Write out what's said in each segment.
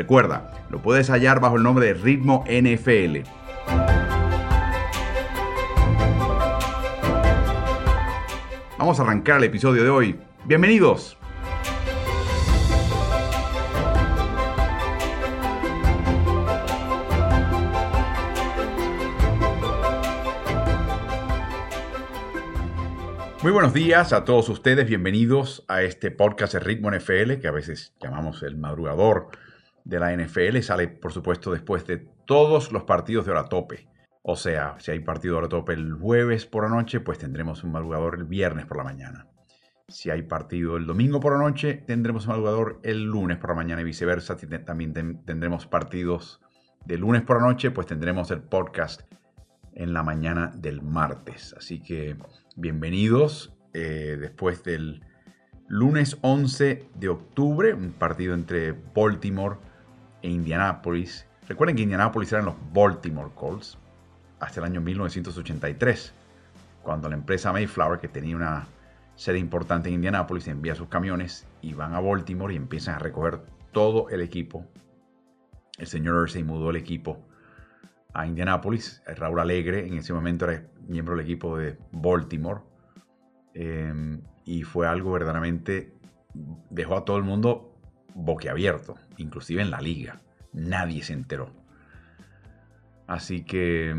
Recuerda, lo puedes hallar bajo el nombre de Ritmo NFL. Vamos a arrancar el episodio de hoy. Bienvenidos. Muy buenos días a todos ustedes, bienvenidos a este podcast de Ritmo NFL, que a veces llamamos el madrugador de la NFL sale, por supuesto, después de todos los partidos de hora tope. O sea, si hay partido de hora tope el jueves por la noche, pues tendremos un madrugador el viernes por la mañana. Si hay partido el domingo por la noche, tendremos un madrugador el lunes por la mañana y viceversa. También tendremos partidos de lunes por la noche, pues tendremos el podcast en la mañana del martes. Así que bienvenidos eh, después del lunes 11 de octubre, un partido entre Baltimore e Indianapolis. Recuerden que Indianapolis eran los Baltimore Colts hasta el año 1983, cuando la empresa Mayflower, que tenía una sede importante en Indianapolis, envía sus camiones y van a Baltimore y empiezan a recoger todo el equipo. El señor Ursay mudó el equipo a Indianapolis. Raúl Alegre en ese momento era miembro del equipo de Baltimore. Em, y fue algo verdaderamente, dejó a todo el mundo boquiabierto, inclusive en la liga. Nadie se enteró. Así que,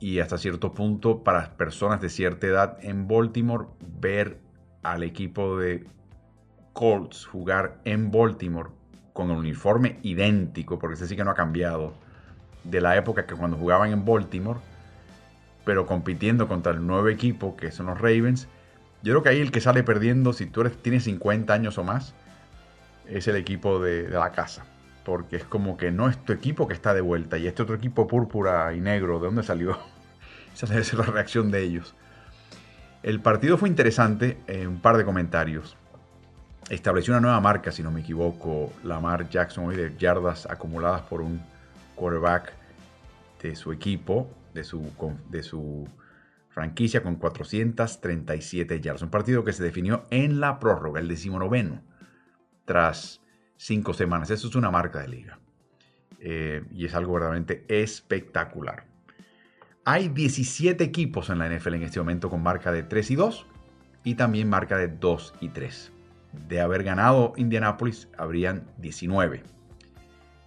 y hasta cierto punto, para personas de cierta edad en Baltimore, ver al equipo de Colts jugar en Baltimore con el uniforme idéntico, porque ese sí que no ha cambiado, de la época que cuando jugaban en Baltimore, pero compitiendo contra el nuevo equipo que son los Ravens, yo creo que ahí el que sale perdiendo, si tú eres, tienes 50 años o más, es el equipo de, la casa. Porque es como que no es tu equipo que está de vuelta y este otro equipo púrpura y negro, ¿de dónde salió? Esa debe ser la reacción de ellos. El partido fue interesante, en un par de comentarios. Estableció una nueva marca, si no me equivoco, Lamar Jackson hoy de yardas acumuladas por un quarterback de su equipo, de su, de su franquicia con 437 yardas. Un partido que se definió en la prórroga, el decimonoveno tras cinco semanas. Eso es una marca de liga. Eh, y es algo verdaderamente espectacular. Hay 17 equipos en la NFL en este momento con marca de 3 y 2 y también marca de 2 y 3. De haber ganado Indianapolis, habrían 19.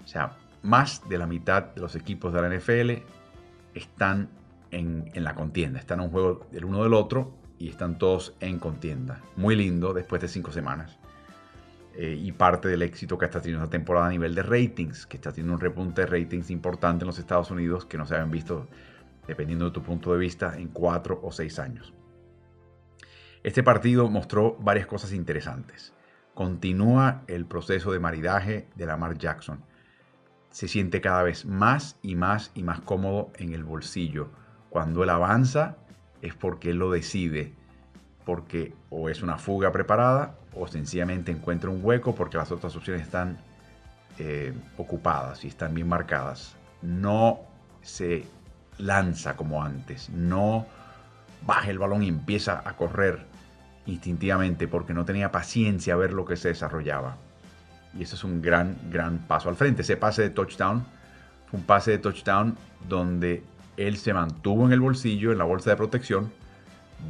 O sea, más de la mitad de los equipos de la NFL están en, en la contienda. Están en un juego del uno del otro y están todos en contienda. Muy lindo después de cinco semanas. Eh, y parte del éxito que está teniendo esta temporada a nivel de ratings, que está teniendo un repunte de ratings importante en los Estados Unidos que no se habían visto, dependiendo de tu punto de vista, en cuatro o seis años. Este partido mostró varias cosas interesantes. Continúa el proceso de maridaje de Lamar Jackson. Se siente cada vez más y más y más cómodo en el bolsillo. Cuando él avanza es porque él lo decide, porque o es una fuga preparada o sencillamente encuentra un hueco porque las otras opciones están eh, ocupadas y están bien marcadas. No se lanza como antes, no baja el balón y empieza a correr instintivamente porque no tenía paciencia a ver lo que se desarrollaba. Y eso es un gran, gran paso al frente. Ese pase de touchdown fue un pase de touchdown donde él se mantuvo en el bolsillo, en la bolsa de protección,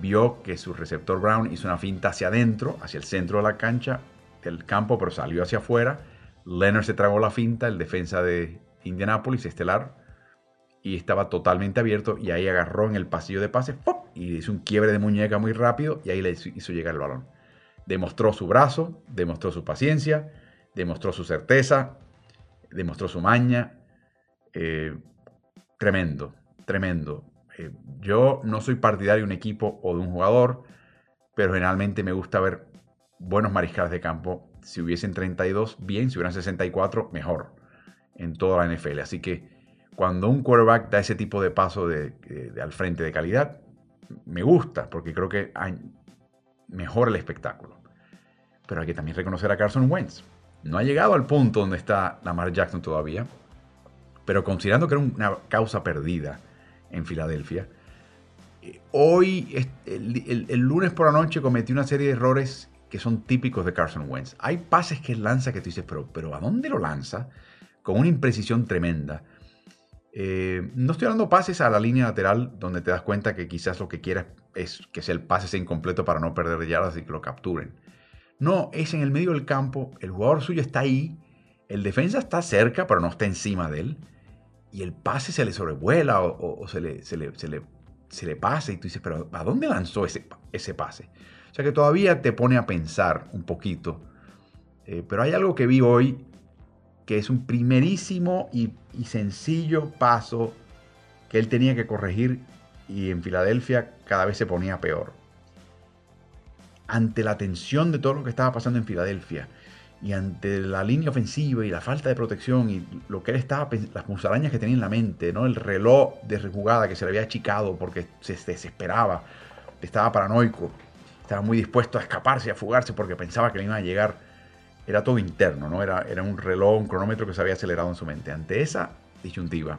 vio que su receptor Brown hizo una finta hacia adentro, hacia el centro de la cancha, del campo, pero salió hacia afuera. Leonard se tragó la finta, el defensa de Indianapolis, estelar, y estaba totalmente abierto. Y ahí agarró en el pasillo de pase y hizo un quiebre de muñeca muy rápido y ahí le hizo llegar el balón. Demostró su brazo, demostró su paciencia, demostró su certeza, demostró su maña. Eh, tremendo, tremendo. Eh, yo no soy partidario de un equipo o de un jugador, pero generalmente me gusta ver buenos mariscales de campo. Si hubiesen 32, bien, si hubieran 64, mejor en toda la NFL. Así que Cuando un quarterback da ese tipo de paso al frente de calidad, me gusta porque creo que mejora el espectáculo. Pero hay que también reconocer a Carson Wentz. No ha llegado al punto donde está Lamar Jackson todavía, pero considerando que era una causa perdida en Filadelfia, eh, hoy, el, lunes por la noche, cometió una serie de errores que son típicos de Carson Wentz. Hay pases que lanza que tú dices, pero, pero ¿a dónde lo lanza? Con una imprecisión tremenda. Eh, no estoy hablando pases a la línea lateral donde te das cuenta que quizás lo que quieras es que sea el pase sea incompleto para no perder yardas y que lo capturen. No, es en el medio del campo, el jugador suyo está ahí, el defensa está cerca pero no está encima de él y el pase se le sobrevuela o, se, le, se, le, se, le, pasa y tú dices, pero ¿a dónde lanzó ese, ese pase? O sea que todavía te pone a pensar un poquito. Eh, pero hay algo que vi hoy que es un primerísimo y, sencillo paso que él tenía que corregir y en Filadelfia cada vez se ponía peor. Ante la tensión de todo lo que estaba pasando en Filadelfia y ante la línea ofensiva y la falta de protección y lo que él estaba, las musarañas que tenía en la mente, ¿no? el reloj de rejugada que se le había achicado porque se desesperaba, estaba paranoico, estaba muy dispuesto a escaparse, a fugarse porque pensaba que le iba a llegar era todo interno, ¿no? Era, era un reloj, un cronómetro que se había acelerado en su mente. Ante esa disyuntiva,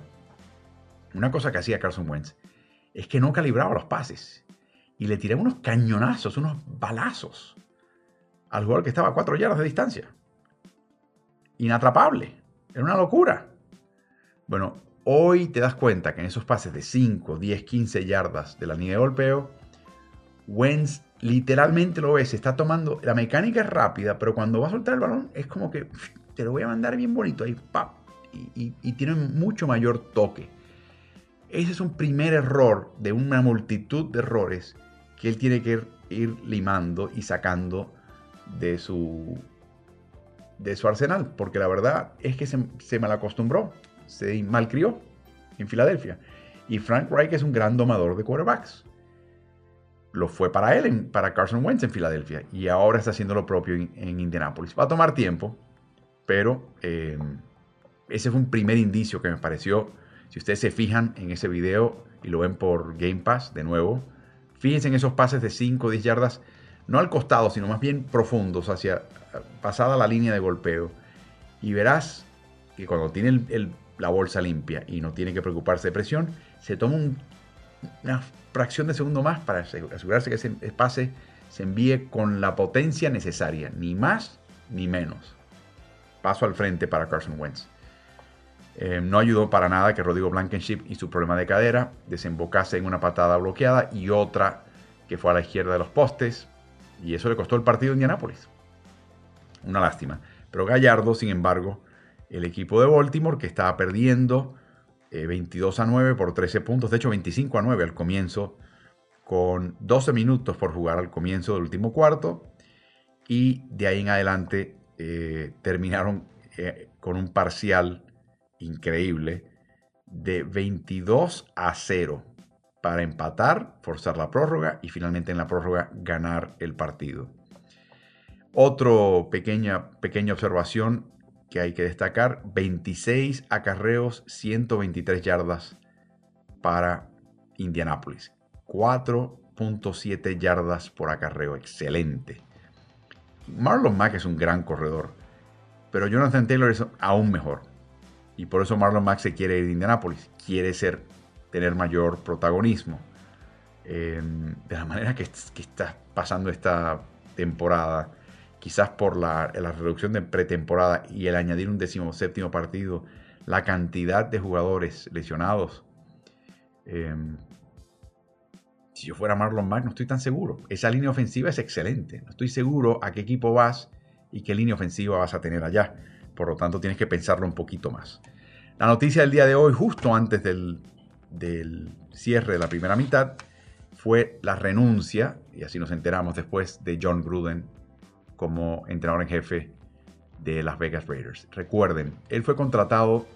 una cosa que hacía Carson Wentz es que no calibraba los pases y le tiraba unos cañonazos, unos balazos al jugador que estaba a cuatro yardas de distancia. Inatrapable. Era una locura. Bueno, hoy te das cuenta que en esos pases de 5, 10, 15 yardas de la línea de golpeo, Wentz literalmente lo ves, está tomando, la mecánica es rápida, pero cuando va a soltar el balón es como que te lo voy a mandar bien bonito ahí, ¡pap! Y, tiene mucho mayor toque. Ese es un primer error de una multitud de errores que él tiene que ir limando y sacando de su, de su arsenal, porque la verdad es que se, se malacostumbró, se malcrió en Filadelfia. Y Frank Reich es un gran domador de quarterbacks lo fue para él, para Carson Wentz en Filadelfia, y ahora está haciendo lo propio en, Indianapolis. Va a tomar tiempo, pero em, ese fue un primer indicio que me pareció. Si ustedes se fijan en ese video y lo ven por Game Pass de nuevo, fíjense en esos pases de 5 o 10 yardas, no al costado, sino más bien profundos, hacia pasada la línea de golpeo. Y verás que cuando tiene la bolsa limpia y no tiene que preocuparse de presión, se toma un una fracción de segundo más para asegurarse que ese pase se envíe con la potencia necesaria, ni más ni menos. Paso al frente para Carson Wentz. Eh, no ayudó para nada que Rodrigo Blankenship y su problema de cadera desembocase en una patada bloqueada y otra que fue a la izquierda de los postes. Y eso le costó el partido en Indianápolis. Una lástima. Pero Gallardo, sin embargo, el equipo de Baltimore que estaba perdiendo 22 eh, a 9 por 13 puntos, de hecho 25 a 9 al comienzo, con 12 minutos por jugar al comienzo del último cuarto, y de ahí en adelante eh, terminaron eh, con un parcial increíble de 22 a 0 para empatar, forzar la prórroga y finalmente en la prórroga ganar el partido. Otra pequeña, pequeña observación que hay que destacar, 26 acarreos, 123 yardas para Indianapolis. 4.7 yardas por acarreo, excelente. Marlon Mack es un gran corredor, pero Jonathan Taylor es aún mejor. Y por eso Marlon Mack se quiere ir de Indianapolis, quiere ser, tener mayor protagonismo. Em, de la manera que, que está pasando esta temporada, quizás por la, reducción de pretemporada y el añadir un décimo séptimo partido, la cantidad de jugadores lesionados. Em, si yo fuera Marlon Mack, no estoy tan seguro. Esa línea ofensiva es excelente. No estoy seguro a qué equipo vas y qué línea ofensiva vas a tener allá. Por lo tanto, tienes que pensarlo un poquito más. La noticia del día de hoy, justo antes del, del cierre de la primera mitad, fue la renuncia, y así nos enteramos después, de John Gruden como entrenador en jefe de Las Vegas Raiders. Recuerden, él fue contratado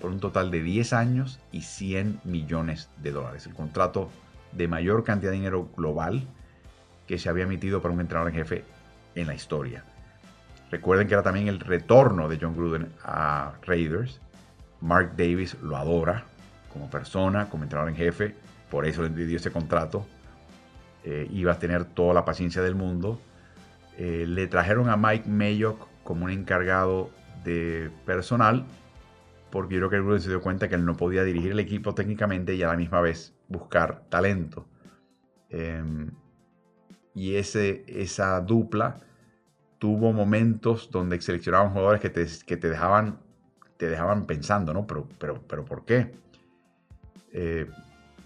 por un total de 10 años y 100 millones de dólares. El contrato de mayor cantidad de dinero global que se había emitido para un entrenador en jefe en la historia. Recuerden que era también el retorno de John Gruden a Raiders Mark Davis lo adora como persona, como entrenador en jefe, por eso le dio ese contrato. Eh, iba a tener toda la paciencia del mundo. Eh, le trajeron a Mike Mayock como un encargado de personal, porque yo creo que el grupo se dio cuenta que él no podía dirigir el equipo técnicamente y a la misma vez buscar talento. Em, y ese, esa dupla tuvo momentos donde seleccionaban jugadores que te, que te, dejaban, te dejaban pensando, ¿no? Pero, pero, pero ¿por qué? Eh,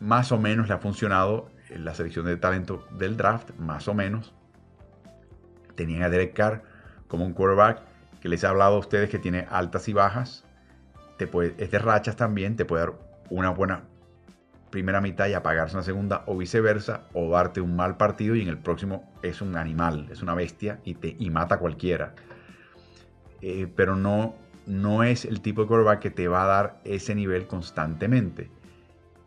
más o menos le ha funcionado la selección de talento del draft, más o menos. Tenían a Derek Carr como un quarterback que les he hablado a ustedes que tiene altas y bajas. Te puede, es de rachas también, te puede dar una buena primera mitad y apagarse una segunda o viceversa, o darte un mal partido y en el próximo es un animal, es una bestia y, te, y mata a cualquiera. Eh, pero no, no es el tipo de quarterback que te va a dar ese nivel constantemente.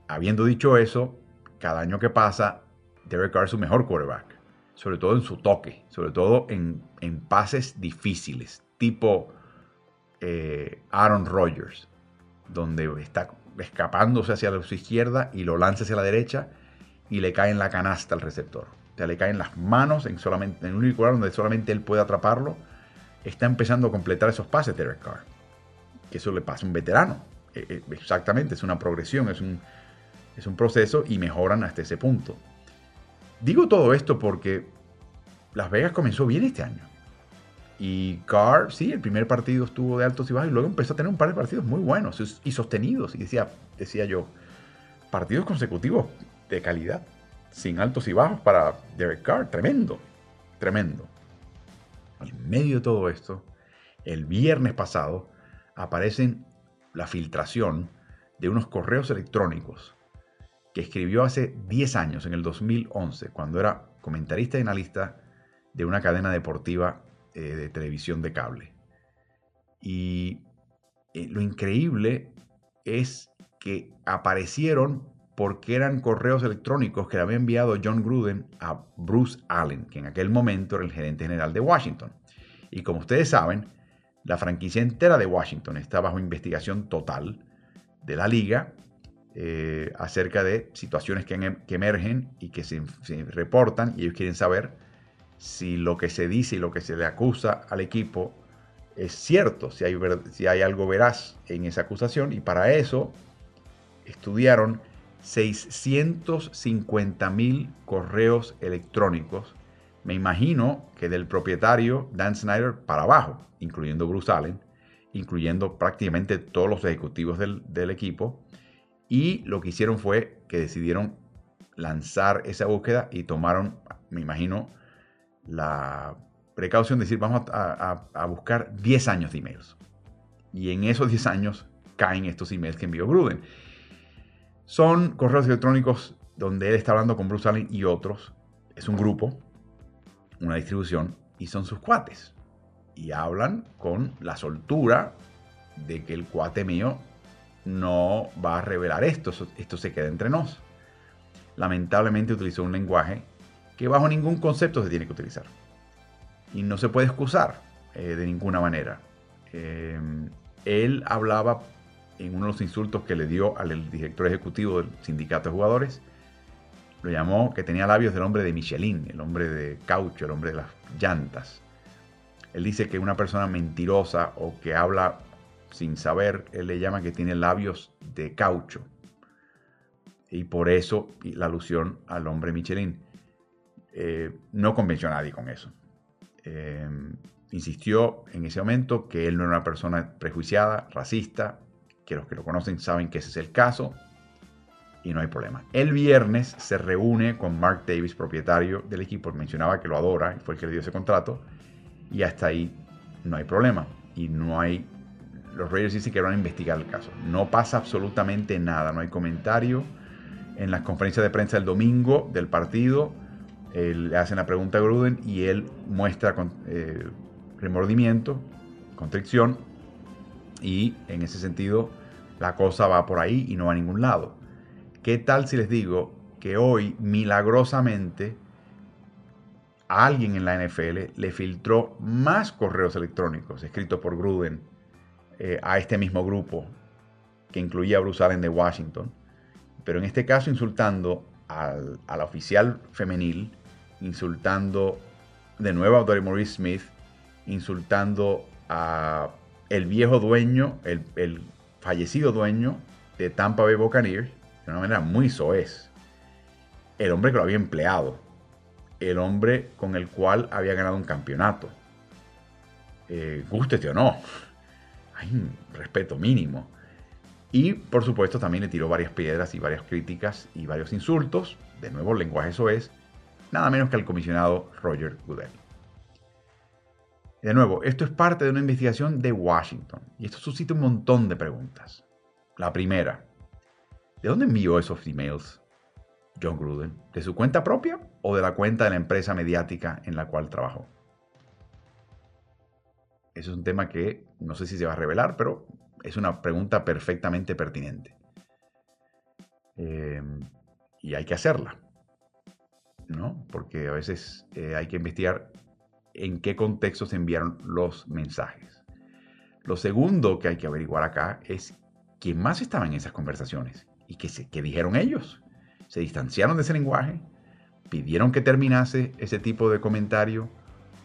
Habiendo dicho eso, cada año que pasa, Derek Carr es su mejor quarterback, sobre todo en su toque, sobre todo en, en pases difíciles, tipo eh, Aaron Rodgers, donde está escapándose hacia su izquierda y lo lanza hacia la derecha y le cae en la canasta al receptor. O sea, le caen las manos en, solamente, en un lugar donde solamente él puede atraparlo. Está empezando a completar esos pases Derek Carr. Que eso le pasa a un veterano. Eh, eh, exactamente, es una progresión, es un, es un proceso y mejoran hasta ese punto. Digo todo esto porque Las Vegas comenzó bien este año. Y Carr, sí, el primer partido estuvo de altos y bajos y luego empezó a tener un par de partidos muy buenos y sostenidos. Y decía, decía yo, partidos consecutivos de calidad, sin altos y bajos para Derek Carr, tremendo, tremendo. En medio de todo esto, el viernes pasado aparecen la filtración de unos correos electrónicos que escribió hace 10 años, en el 2011, cuando era comentarista y analista de una cadena deportiva eh, de televisión de cable. Y eh, lo increíble es que aparecieron porque eran correos electrónicos que le había enviado John Gruden a Bruce Allen, que en aquel momento era el gerente general de Washington. Y como ustedes saben, la franquicia entera de Washington está bajo investigación total de la liga eh, acerca de situaciones que, emergen y que se, reportan y ellos quieren saber si lo que se dice y lo que se le acusa al equipo es cierto, si hay, si hay algo veraz en esa acusación. Y para eso estudiaron 650 mil correos electrónicos. Me imagino que del propietario Dan Snyder para abajo, incluyendo Bruce Allen, incluyendo prácticamente todos los ejecutivos del equipo. Y lo que hicieron fue que decidieron lanzar esa búsqueda y tomaron, me imagino, la precaución de decir, vamos a, buscar 10 años de emails. Y en esos 10 años caen estos emails que envió Gruden. Son correos electrónicos donde él está hablando con Bruce Allen y otros. Es un grupo, una distribución, y son sus cuates. Y hablan con la soltura de que el cuate mío no va a revelar esto, esto se queda entre nos. Lamentablemente utilizó un lenguaje que bajo ningún concepto se tiene que utilizar. Y no se puede excusar eh, de ninguna manera. Eh, él hablaba en uno de los insultos que le dio al director ejecutivo del sindicato de jugadores, lo llamó que tenía labios del hombre de Michelin, el hombre de caucho, el hombre de las llantas. Él dice que una persona mentirosa o que habla sin saber, él le llama que tiene labios de caucho. Y por eso la alusión al hombre Michelin. Eh, no convenció a nadie con eso. Eh, insistió en ese momento que él no era una persona prejuiciada, racista, que los que lo conocen saben que ese es el caso y no hay problema. El viernes se reúne con Mark Davis, propietario del equipo, mencionaba que lo adora y fue el que le dio ese contrato y hasta ahí no hay problema y no hay los Raiders dicen que van a investigar el caso. No pasa absolutamente nada, no hay comentario. En las conferencias de prensa del domingo del partido, le hacen la pregunta a Gruden y él muestra con, eh, remordimiento, constricción, y en ese sentido la cosa va por ahí y no va a ningún lado. ¿Qué tal si les digo que hoy milagrosamente alguien en la NFL le filtró más correos electrónicos escritos por Gruden eh, a este mismo grupo que incluía a Bruce Allen de Washington, pero en este caso insultando al, a la oficial femenil, insultando de nuevo a Dory Maurice Smith, insultando a el viejo dueño, el, fallecido dueño de Tampa Bay Buccaneers, de una manera muy soez. El hombre que lo había empleado, el hombre con el cual había ganado un campeonato. Eh, gústete o no, hay un respeto mínimo. Y por supuesto también le tiró varias piedras y varias críticas y varios insultos, de nuevo lenguaje soez, nada menos que al comisionado Roger Goodell. De nuevo, esto es parte de una investigación de Washington y esto suscita un montón de preguntas. La primera, ¿de dónde envió esos emails John Gruden? ¿De su cuenta propia o de la cuenta de la empresa mediática en la cual trabajó? Eso es un tema que no sé si se va a revelar, pero es una pregunta perfectamente pertinente. Eh, y hay que hacerla, ¿no? Porque a veces eh, hay que investigar en qué contexto se enviaron los mensajes. Lo segundo que hay que averiguar acá es quién más estaba en esas conversaciones y qué, qué dijeron ellos. Se distanciaron de ese lenguaje, pidieron que terminase ese tipo de comentario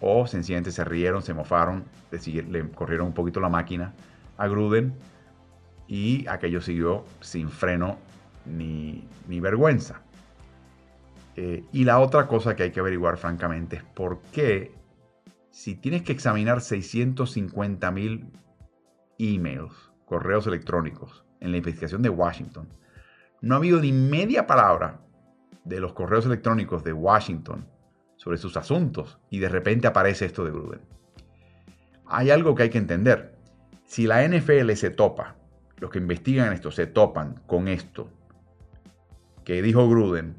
o sencillamente se rieron, se mofaron, le corrieron un poquito la máquina a Gruden y aquello siguió sin freno ni, vergüenza. Eh, y la otra cosa que hay que averiguar francamente es por qué si tienes que examinar 650 mil emails, correos electrónicos en la investigación de Washington, no ha habido ni media palabra de los correos electrónicos de Washington sobre sus asuntos y de repente aparece esto de Gruden. Hay algo que hay que entender. Si la NFL se topa, los que investigan esto se topan con esto que dijo Gruden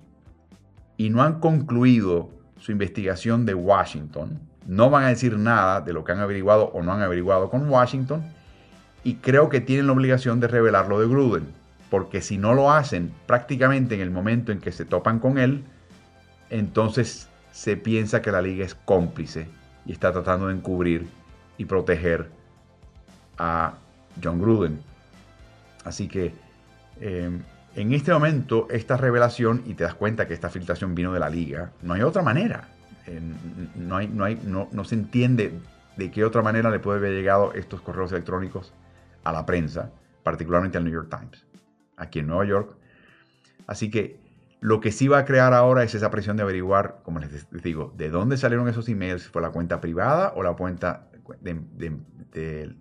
y no han concluido su investigación de Washington, no van a decir nada de lo que han averiguado o no han averiguado con Washington y creo que tienen la obligación de revelar lo de Gruden, porque si no lo hacen prácticamente en el momento en que se topan con él, entonces se piensa que la liga es cómplice y está tratando de encubrir y proteger a John Gruden. Así que em, en este momento esta revelación, y te das cuenta que esta filtración vino de la liga, no hay otra manera. no, hay, no, hay, no, no se entiende de qué otra manera le puede haber llegado estos correos electrónicos a la prensa, particularmente al New York Times, aquí en Nueva York. Así que lo que sí va a crear ahora es esa presión de averiguar, como les digo, de dónde salieron esos emails, fue la cuenta privada o la cuenta de,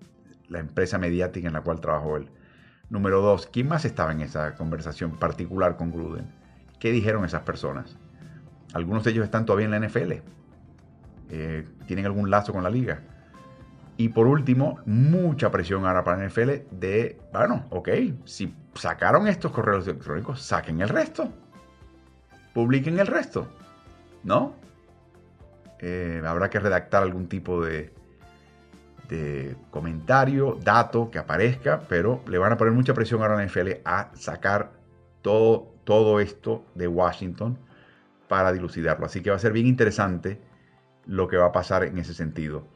la empresa mediática en la cual trabajó él. Número dos, ¿quién más estaba en esa conversación particular con Gruden? ¿Qué dijeron esas personas? Algunos de ellos están todavía en la NFL. Eh, ¿Tienen algún lazo con la liga? Y por último, mucha presión ahora para la NFL de, bueno, ok, si sacaron estos correos electrónicos, saquen el resto publiquen el resto, ¿no? Eh, habrá que redactar algún tipo de, comentario, dato que aparezca, pero le van a poner mucha presión a la NFL a sacar todo, todo esto de Washington para dilucidarlo. Así que va a ser bien interesante lo que va a pasar en ese sentido.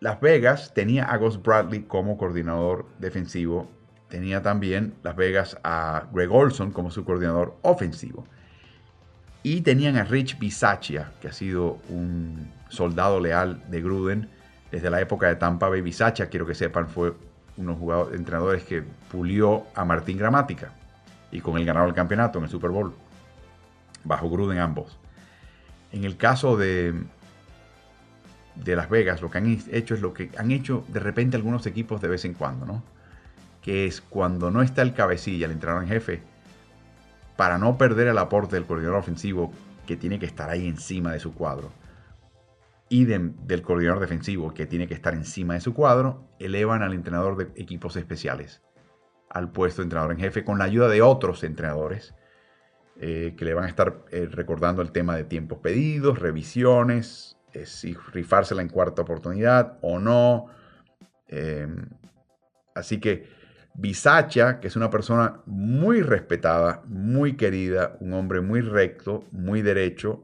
Las Vegas tenía a Gus Bradley como coordinador defensivo. Tenía también Las Vegas a Greg Olson como su coordinador ofensivo. Y tenían a Rich Bisaccia, que ha sido un soldado leal de Gruden desde la época de Tampa Bay. Bisaccia, quiero que sepan, fue unos jugadores, entrenadores que pulió a Martín Gramática y con él ganaron el campeonato en el Super Bowl. Bajo Gruden ambos. En el caso de, de Las Vegas, lo que han hecho es lo que han hecho de repente algunos equipos de vez en cuando, ¿no? Que es cuando no está el cabecilla, el entrenador en jefe, para no perder el aporte del coordinador ofensivo que tiene que estar ahí encima de su cuadro, y del coordinador defensivo que tiene que estar encima de su cuadro, elevan al entrenador de equipos especiales al puesto de entrenador en jefe con la ayuda de otros entrenadores eh, que le van a estar eh, recordando el tema de tiempos pedidos, revisiones, eh, si rifársela en cuarta oportunidad o no. así que Bisacha, que es una persona muy respetada, muy querida, un hombre muy recto, muy derecho,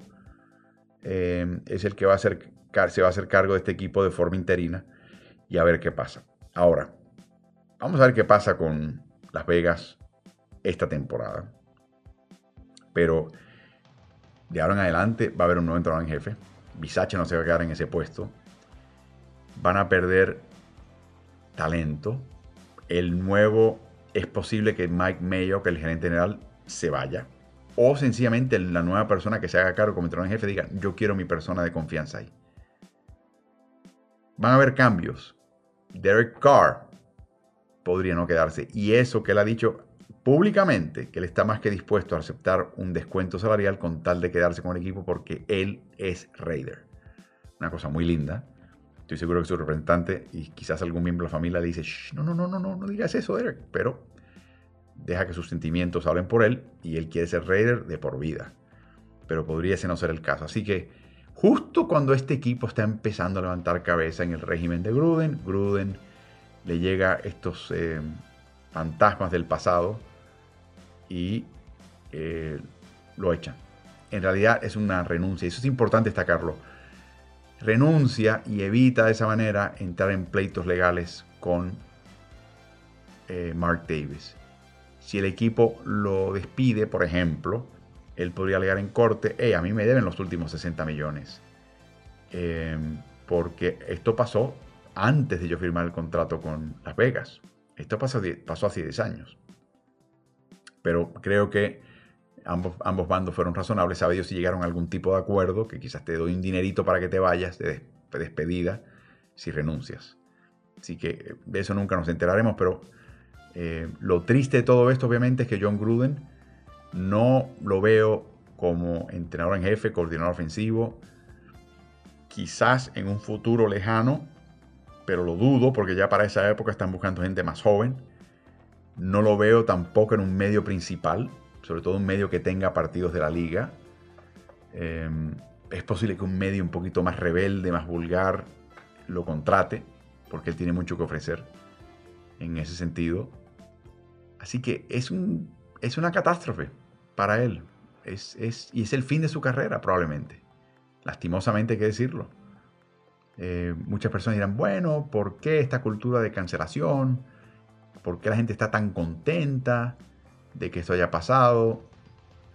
eh, es el que va a ser, se va a hacer cargo de este equipo de forma interina y a ver qué pasa. Ahora, vamos a ver qué pasa con Las Vegas esta temporada. Pero de ahora en adelante va a haber un nuevo entrenador en jefe. Bisache no se va a quedar en ese puesto. Van a perder talento. El nuevo es posible que Mike Mayo, que el gerente general, se vaya. O sencillamente la nueva persona que se haga cargo como entrenador en jefe diga, yo quiero mi persona de confianza ahí. Van a haber cambios. Derek Carr podría no quedarse. Y eso que él ha dicho públicamente, que él está más que dispuesto a aceptar un descuento salarial con tal de quedarse con el equipo porque él es Raider. Una cosa muy linda. Estoy seguro que su representante y quizás algún miembro de la familia le dice, no, no, no, no, no, no digas eso, Derek. Pero deja que sus sentimientos hablen por él y él quiere ser Raider de por vida. Pero podría ese no ser el caso. Así que justo cuando este equipo está empezando a levantar cabeza en el régimen de Gruden, Gruden le llega estos eh, fantasmas del pasado y eh, lo echan. En realidad es una renuncia, eso es importante destacarlo. Renuncia y evita de esa manera entrar en pleitos legales con eh, Mark Davis. Si el equipo lo despide, por ejemplo, él podría alegar en corte, hey, a mí me deben los últimos 60 millones. Em, porque esto pasó antes de yo firmar el contrato con Las Vegas. Esto pasó, pasó hace 10 años. Pero creo que ambos, ambos bandos fueron razonables. Sabe Dios si llegaron a algún tipo de acuerdo, que quizás te doy un dinerito para que te vayas de despedida si renuncias. Así que de eso nunca nos enteraremos, pero eh, lo triste de todo esto obviamente es que John Gruden no lo veo como entrenador en jefe, coordinador ofensivo. Quizás en un futuro lejano, pero lo dudo porque ya para esa época están buscando gente más joven. No lo veo tampoco en un medio principal, sobre todo un medio que tenga partidos de la liga. Em, es posible que un medio un poquito más rebelde, más vulgar, lo contrate, porque él tiene mucho que ofrecer en ese sentido. Así que es, un, es una catástrofe para él. Es, y es el fin de su carrera, probablemente. Lastimosamente hay que decirlo. Eh, muchas personas dirán, bueno, ¿por qué esta cultura de cancelación? ¿Por qué la gente está tan contenta de que esto haya pasado?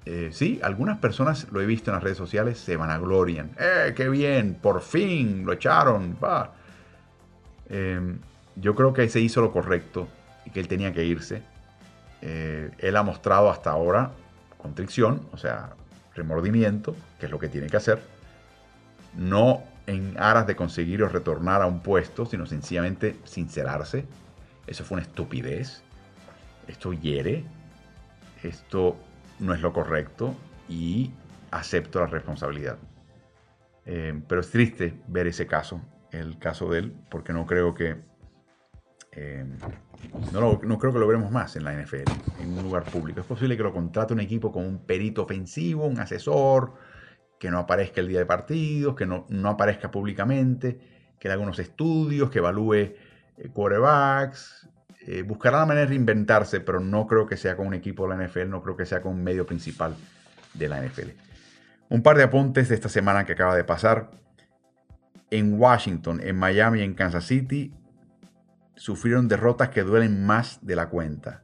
Eh, sí, algunas personas, lo he visto en las redes sociales, se vanaglorian. ¡Eh, qué bien! Por fin lo echaron. Va. Em, yo creo que se hizo lo correcto y que él tenía que irse. Eh, él ha mostrado hasta ahora contrición, o sea, remordimiento, que es lo que tiene que hacer. No en aras de conseguir o retornar a un puesto, sino sencillamente sincerarse. Eso fue una estupidez. Esto hiere. Esto no es lo correcto y acepto la responsabilidad. Eh, pero es triste ver ese caso, el caso de él, porque no creo que eh, no, no, creo que lo veremos más en la NFL, en un lugar público. Es posible que lo contrate un equipo con un perito ofensivo, un asesor, que no aparezca el día de partidos, que no, no aparezca públicamente, que haga unos estudios, que evalúe eh, quarterbacks. Eh, buscará la manera de reinventarse, pero no creo que sea con un equipo de la NFL, no creo que sea con un medio principal de la NFL. Un par de apuntes de esta semana que acaba de pasar. En Washington, en Miami en Kansas City sufrieron derrotas que duelen más de la cuenta.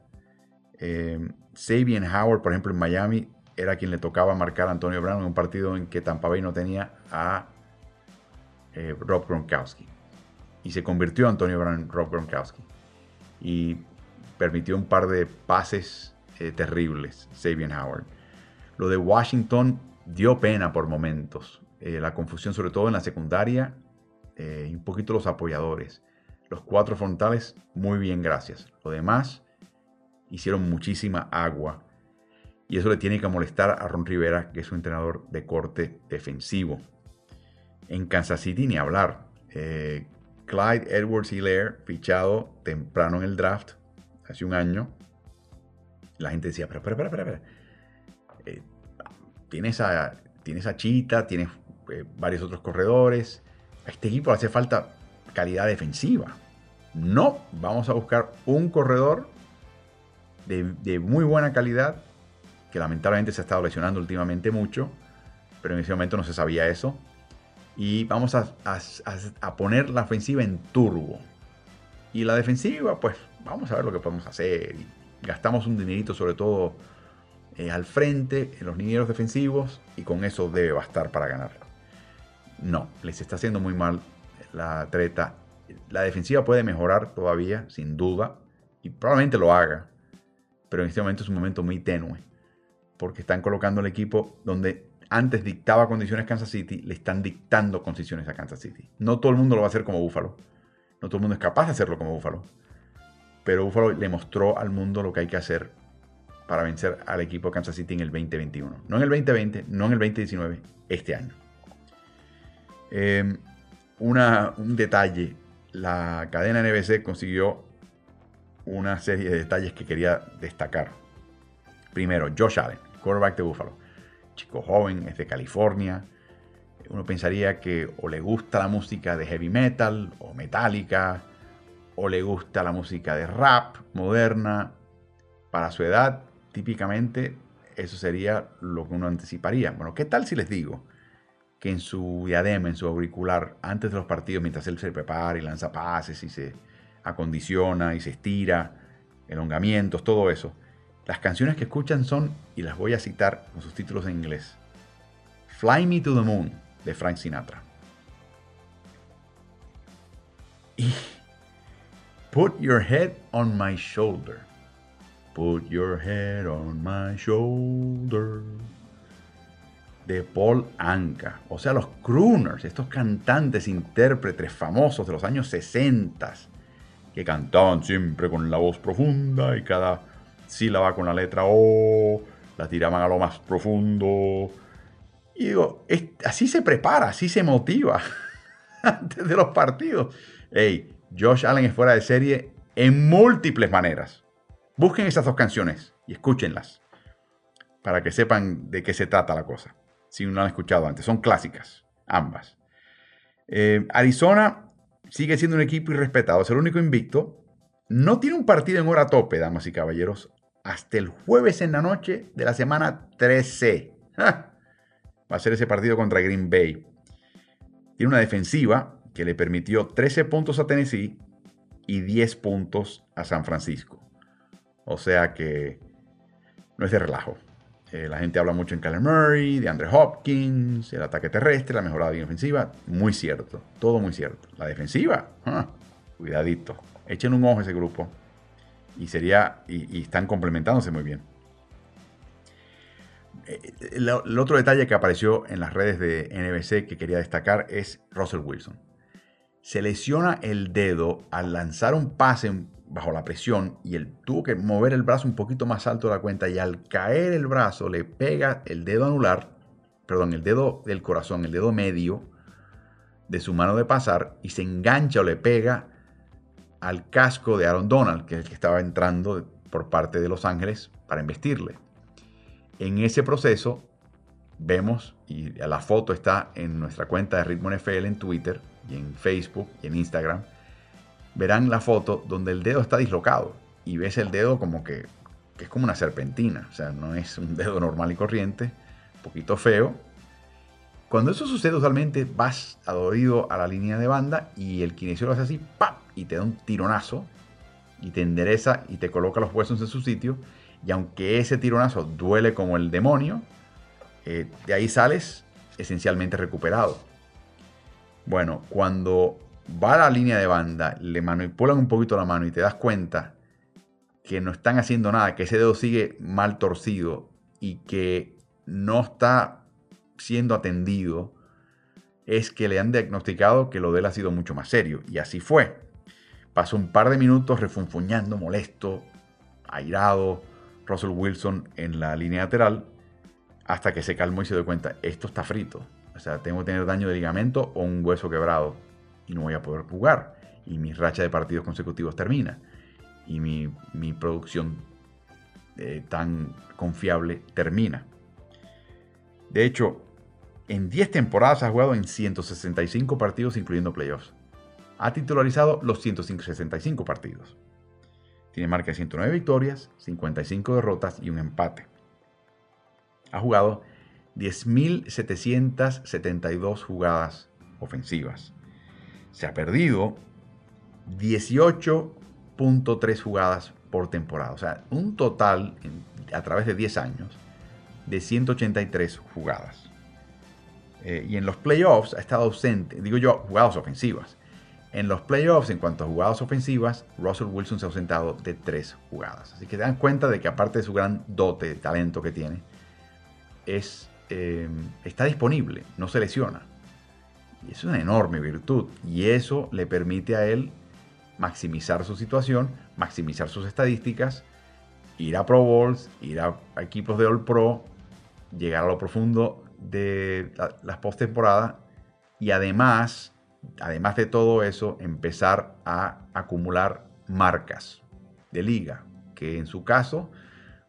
Eh, Sabian Howard, por ejemplo, en Miami, era quien le tocaba marcar a Antonio Brown en un partido en que Tampa Bay no tenía a eh, Rob Gronkowski. Y se convirtió Antonio Brown en Rob Gronkowski. Y permitió un par de pases eh, terribles, Sabian Howard. Lo de Washington dio pena por momentos. Eh, la confusión sobre todo en la secundaria, un poquito los apoyadores. Los cuatro frontales, muy bien, gracias. Lo demás, hicieron muchísima agua y eso le tiene que molestar a Ron Rivera, que es un entrenador de corte defensivo. En Kansas City ni hablar. Eh, Clyde Edwards Hilaire, fichado temprano en el draft, hace un año. La gente decía, pero, pero, pero, pero, eh, tienes, a, tienes a Chita, tienes eh, varios otros corredores. A este equipo le hace falta calidad defensiva. No, vamos a buscar un corredor de muy buena calidad que lamentablemente se ha estado lesionando últimamente mucho, pero en ese momento no se sabía eso. Y vamos a, poner la ofensiva en turbo. Y la defensiva, pues vamos a ver lo que podemos hacer. gastamos un dinerito sobre todo eh, al frente, en los linieros defensivos, y con eso debe bastar para ganar. No, les está haciendo muy mal la treta. La defensiva puede mejorar todavía, sin duda, y probablemente lo haga, pero en este momento es un momento muy tenue, porque están colocando el equipo donde antes dictaba condiciones Kansas City, le están dictando condiciones a Kansas City. No todo el mundo lo va a hacer como Búfalo, no todo el mundo es capaz de hacerlo como Búfalo, pero Búfalo le mostró al mundo lo que hay que hacer para vencer al equipo de Kansas City en el 2021. No en el 2020, no en el 2019, este año. Em, un detalle, la cadena NBC consiguió una serie de detalles que quería destacar. Primero, Josh Allen, quarterback de Buffalo. Chico joven, es de California. Uno pensaría que o le gusta la música de heavy metal o metálica, o le gusta la música de rap moderna. Para su edad, típicamente eso sería lo que uno anticiparía. Bueno, ¿qué tal si les digo que en su diadema, en su auricular, antes de los partidos, mientras él se prepara y lanza pases y se acondiciona y se estira, elongamientos, todo eso, las canciones que escuchan son, y las voy a citar con sus títulos en inglés, Fly Me to the Moon de Frank Sinatra. Y Put Your Head on My Shoulder Put your head on my shoulder. De Paul Anka. O sea, los crooners, estos cantantes, intérpretes famosos de los años 60, que cantaban siempre con la voz profunda y cada sílaba con la letra O, la tiraban a lo más profundo. Y digo, así se prepara, así se motiva antes de los partidos. Hey, Josh Allen es fuera de serie en múltiples maneras. Busquen esas dos canciones y escúchenlas para que sepan de qué se trata la cosa, si no han escuchado antes. Son clásicas, ambas. Eh, Arizona sigue siendo un equipo irrespetado, es el único invicto. No tiene un partido en hora tope, damas y caballeros, hasta el jueves en la noche de la semana 13. Va a ser ese partido contra Green Bay. Tiene una defensiva que le permitió 13 puntos a Tennessee y 10 puntos a San Francisco. O sea que no es de relajo. Eh, la gente habla mucho en Kyler Murray, de Andre Hopkins, el ataque terrestre, la mejorada bien ofensiva. Muy cierto, todo muy cierto. La defensiva, cuidadito. Echen un ojo a ese grupo. Y sería. Y, están complementándose muy bien. Eh, el, el, otro detalle que apareció en las redes de NBC que quería destacar es Russell Wilson. Se lesiona el dedo al lanzar un pase bajo la presión y él tuvo que mover el brazo un poquito más alto de la cuenta y al caer el brazo le pega el dedo anular, perdón, el dedo del corazón, el dedo medio de su mano de pasar y se engancha o le pega al casco de Aaron Donald, que es el que estaba entrando por parte de Los Ángeles para investirle. En ese proceso vemos, y la foto está en nuestra cuenta de Ritmo NFL en Twitter y en Facebook y en Instagram, verán la foto donde el dedo está dislocado y ves el dedo como que, es como una serpentina, o sea, no es un dedo normal y corriente, un poquito feo. Cuando eso sucede, usualmente vas adorido a la línea de banda y el kinesiólogo hace así, ¡pam! Y te da un tironazo y te endereza y te coloca los huesos en su sitio. Y aunque ese tironazo duele como el demonio, eh, de ahí sales esencialmente recuperado. Bueno, cuando va a la línea de banda, le manipulan un poquito la mano y te das cuenta que no están haciendo nada, que ese dedo sigue mal torcido y que no está siendo atendido, es que le han diagnosticado que lo de él ha sido mucho más serio. Y así fue. Pasó un par de minutos refunfuñando, molesto, airado, Russell Wilson en la línea lateral, hasta que se calmó y se dio cuenta, esto está frito. O sea, tengo que tener daño de ligamento o un hueso quebrado y no voy a poder jugar. Y mi racha de partidos consecutivos termina. Y mi, producción eh, tan confiable termina. De hecho, en 10 temporadas ha jugado en 165 partidos, incluyendo playoffs. Ha titularizado los 165 partidos. Tiene marca de 109 victorias, 55 derrotas y un empate. Ha jugado 10.772 jugadas ofensivas se ha perdido 18.3 jugadas por temporada. O sea, un total a través de 10 años de 183 jugadas. Eh, y en los playoffs ha estado ausente, digo yo, jugadas ofensivas. En los playoffs, en cuanto a jugadas ofensivas, Russell Wilson se ha ausentado de 3 jugadas. Así que te dan cuenta de que aparte de su gran dote, de talento que tiene, es, eh, está disponible, no se lesiona. Y es una enorme virtud. Y eso le permite a él maximizar su situación, maximizar sus estadísticas, ir a Pro Bowls, ir a, equipos de All Pro, llegar a lo profundo de las postemporadas y además, además de todo eso, empezar a acumular marcas de liga, que en su caso,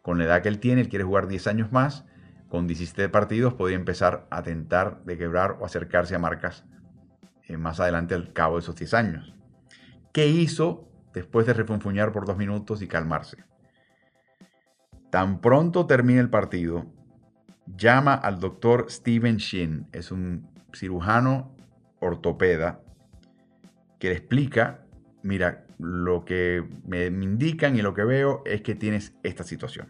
con la edad que él tiene, él quiere jugar 10 años más, con 17 partidos podría empezar a tentar de quebrar o acercarse a marcas eh, más adelante al cabo de esos 10 años. ¿Qué hizo después de refunfuñar por dos minutos y calmarse? Tan pronto termina el partido, llama al doctor Steven Shin, es un cirujano ortopeda, que le explica, mira, lo que me indican y lo que veo es que tienes esta situación.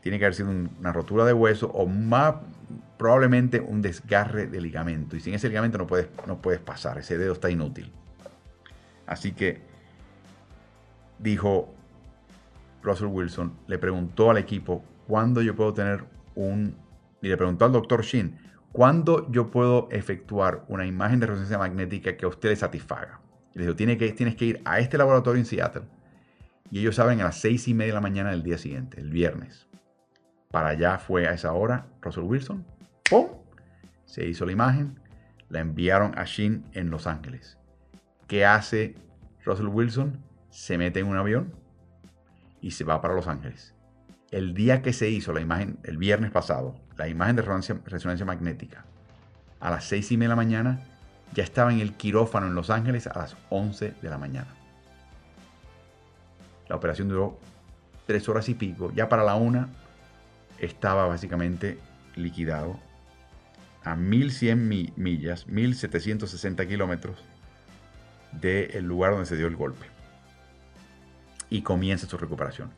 Tiene que haber sido una rotura de hueso o más probablemente un desgarre de ligamento. Y sin ese ligamento no puedes, no puedes pasar, ese dedo está inútil. Así que dijo Russell Wilson, le preguntó al equipo, ¿cuándo yo puedo tener un... Y le preguntó al doctor Shin, ¿cuándo yo puedo efectuar una imagen de resonancia magnética que a usted le satisfaga? Y le dijo, Tiene que, tienes que ir a este laboratorio en Seattle. Y ellos saben a las seis y media de la mañana del día siguiente, el viernes. Para allá fue a esa hora Russell Wilson. ¡Pum! Se hizo la imagen. La enviaron a Shin en Los Ángeles. ¿Qué hace Russell Wilson? Se mete en un avión y se va para Los Ángeles. El día que se hizo la imagen, el viernes pasado, la imagen de resonancia, magnética, a las 6 y media de la mañana, ya estaba en el quirófano en Los Ángeles a las 11 de la mañana. La operación duró tres horas y pico. Ya para la una estaba básicamente liquidado a 1100 millas, 1760 kilómetros del lugar donde se dio el golpe. Y comienza su recuperación,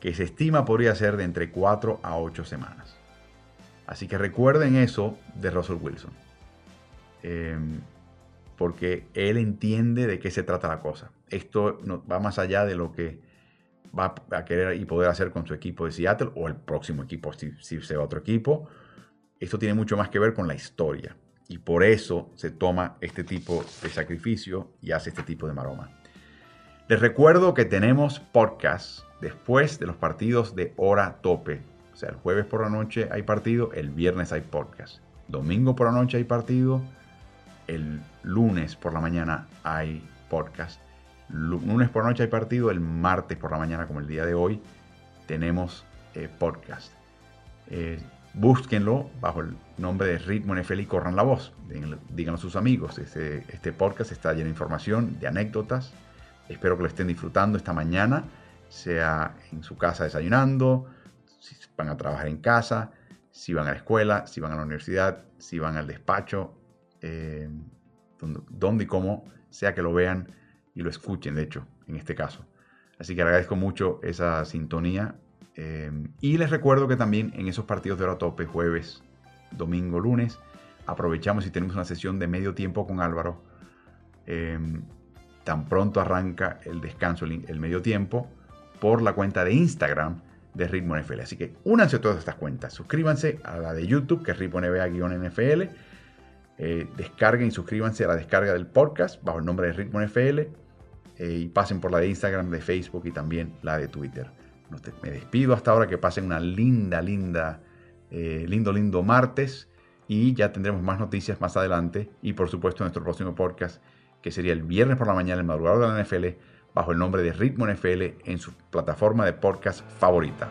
que se estima podría ser de entre 4 a 8 semanas. Así que recuerden eso de Russell Wilson. Em, porque él entiende de qué se trata la cosa. Esto va más allá de lo que va a querer y poder hacer con su equipo de Seattle o el próximo equipo si, si se va a otro equipo. Esto tiene mucho más que ver con la historia. Y por eso se toma este tipo de sacrificio y hace este tipo de maroma. Les recuerdo que tenemos podcast después de los partidos de hora tope. Sea, el jueves por la noche hay partido, el viernes hay podcast. Domingo por la noche hay partido, el lunes por la mañana hay podcast. Lunes por la noche hay partido, el martes por la mañana, como el día de hoy, tenemos eh, podcast. Eh, búsquenlo bajo el nombre de Ritmo NFL y corran la voz. Díganlo a sus amigos. Este, este podcast está lleno de información, de anécdotas. Espero que lo estén disfrutando esta mañana, sea en su casa desayunando, van a trabajar en casa, si van a la escuela, si van a la universidad, si van al despacho, eh, donde, y cómo sea que lo vean y lo escuchen, de hecho, en este caso. Así que agradezco mucho esa sintonía Em, y les recuerdo que también en esos partidos de hora tope, jueves, domingo, lunes, aprovechamos y tenemos una sesión de medio tiempo con Álvaro. Em, tan pronto arranca el descanso, el, medio tiempo, por la cuenta de Instagram de Ritmo NFL. Así que únanse a todas estas cuentas. Suscríbanse a la de YouTube, que es Ritmo NBA-NFL. Eh, descarguen y suscríbanse a la descarga del podcast bajo el nombre de Ritmo NFL. Eh, y pasen por la de Instagram, de Facebook y también la de Twitter me despido hasta ahora, que pasen una linda, linda, eh, lindo, lindo martes y ya tendremos más noticias más adelante y por supuesto nuestro próximo podcast que sería el viernes por la mañana, el madrugador de la NFL, bajo el nombre de Ritmo NFL en su plataforma de podcast favorita.